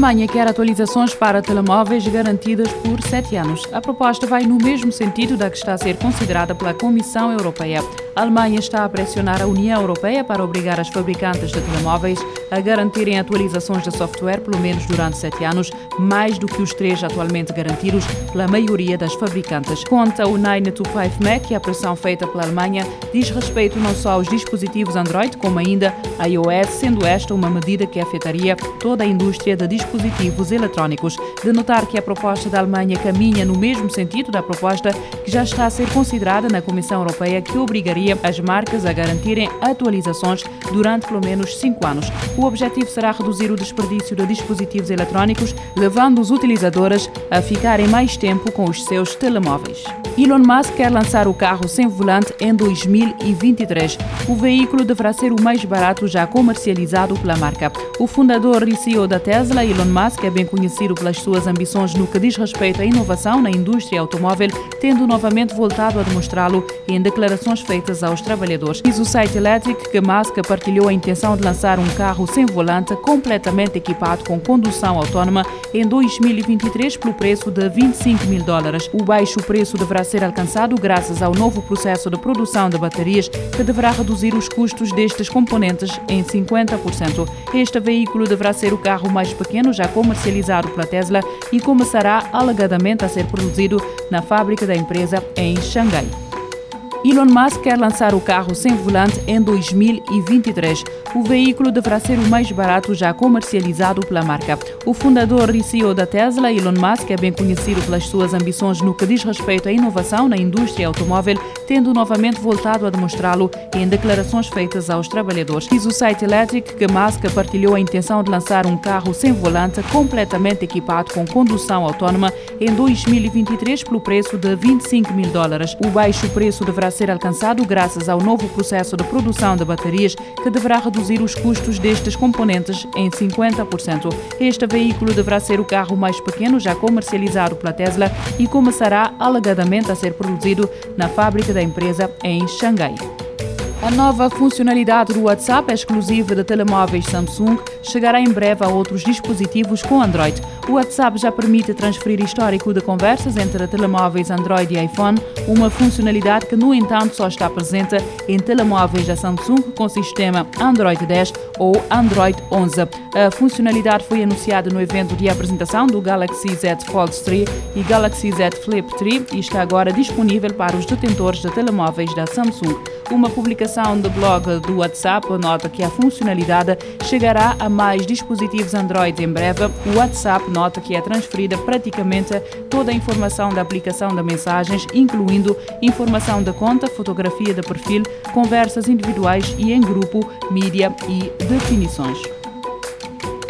Alemanha quer atualizações para telemóveis garantidas por sete anos. A proposta vai no mesmo sentido da que está a ser considerada pela Comissão Europeia. A Alemanha está a pressionar a União Europeia para obrigar as fabricantes de telemóveis a garantirem atualizações de software pelo menos durante sete anos, mais do que os três atualmente garantidos pela maioria das fabricantes. Conta o 925 Mac que a pressão feita pela Alemanha diz respeito não só aos dispositivos Android, como ainda a iOS, sendo esta uma medida que afetaria toda a indústria de dispositivos eletrónicos. De notar que a proposta da Alemanha caminha no mesmo sentido da proposta que já está a ser considerada na Comissão Europeia, que obrigaria as marcas a garantirem atualizações durante pelo menos cinco anos. O objetivo será reduzir o desperdício de dispositivos eletrónicos, levando os utilizadores a ficarem mais tempo com os seus telemóveis. Elon Musk quer lançar o carro sem volante em 2023. O veículo deverá ser o mais barato já comercializado pela marca. O fundador e CEO da Tesla, Elon Musk, é bem conhecido pelas suas ambições no que diz respeito à inovação na indústria automóvel, tendo novamente voltado a demonstrá-lo em declarações feitas aos trabalhadores. Diz o site Electric que Musk partilhou a intenção de lançar um carro sem volante completamente equipado com condução autónoma em 2023 pelo preço de 25 mil dólares. O baixo preço deverá ser alcançado graças ao novo processo de produção de baterias que deverá reduzir os custos destes componentes em 50%. Este veículo deverá ser o carro mais pequeno já comercializado pela Tesla e começará alegadamente a ser produzido na fábrica da empresa em Xangai. Elon Musk quer lançar o carro sem volante em 2023. O veículo deverá ser o mais barato já comercializado pela marca. O fundador e CEO da Tesla, Elon Musk, é bem conhecido pelas suas ambições no que diz respeito à inovação na indústria automóvel, tendo novamente voltado a demonstrá-lo em declarações feitas aos trabalhadores. Diz o site Electric que Musk partilhou a intenção de lançar um carro sem volante completamente equipado com condução autónoma em 2023 pelo preço de 25 mil dólares. O baixo preço deverá ser alcançado graças ao novo processo de produção de baterias que deverá reduzir os custos destes componentes em 50%. Este veículo deverá ser o carro mais pequeno já comercializado pela Tesla e começará alegadamente a ser produzido na fábrica da empresa em Xangai. A nova funcionalidade do WhatsApp, exclusiva de telemóveis Samsung, chegará em breve a outros dispositivos com Android. O WhatsApp já permite transferir histórico de conversas entre telemóveis Android e iPhone, uma funcionalidade que, no entanto, só está presente em telemóveis da Samsung com sistema Android 10 ou Android 11. A funcionalidade foi anunciada no evento de apresentação do Galaxy Z Fold 3 e Galaxy Z Flip 3 e está agora disponível para os detentores de telemóveis da Samsung. Uma publicação do blog do WhatsApp nota que a funcionalidade chegará a mais dispositivos Android em breve. O WhatsApp nota que é transferida praticamente toda a informação da aplicação de mensagens, incluindo informação da conta, fotografia de perfil, conversas individuais e em grupo, mídia e definições.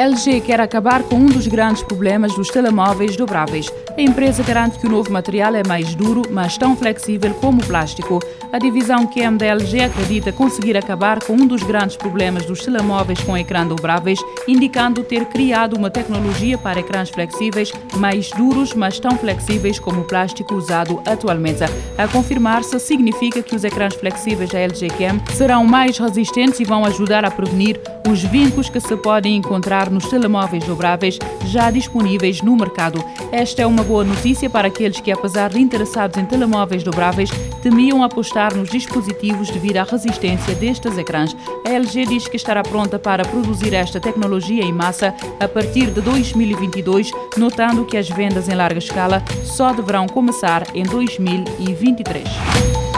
LG quer acabar com um dos grandes problemas dos telemóveis dobráveis. A empresa garante que o novo material é mais duro, mas tão flexível como o plástico. A divisão QM da LG acredita conseguir acabar com um dos grandes problemas dos telemóveis com ecrã dobráveis, indicando ter criado uma tecnologia para ecrãs flexíveis mais duros, mas tão flexíveis como o plástico usado atualmente. A confirmar-se significa que os ecrãs flexíveis da LG QM serão mais resistentes e vão ajudar a prevenir os vincos que se podem encontrar nos telemóveis dobráveis já disponíveis no mercado. Esta é uma boa notícia para aqueles que, apesar de interessados em telemóveis dobráveis, temiam apostar nos dispositivos devido à resistência destes ecrãs. A LG diz que estará pronta para produzir esta tecnologia em massa a partir de 2022, notando que as vendas em larga escala só deverão começar em 2023.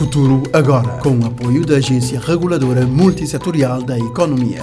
Futuro agora, com o apoio da Agência Reguladora Multissetorial da Economia.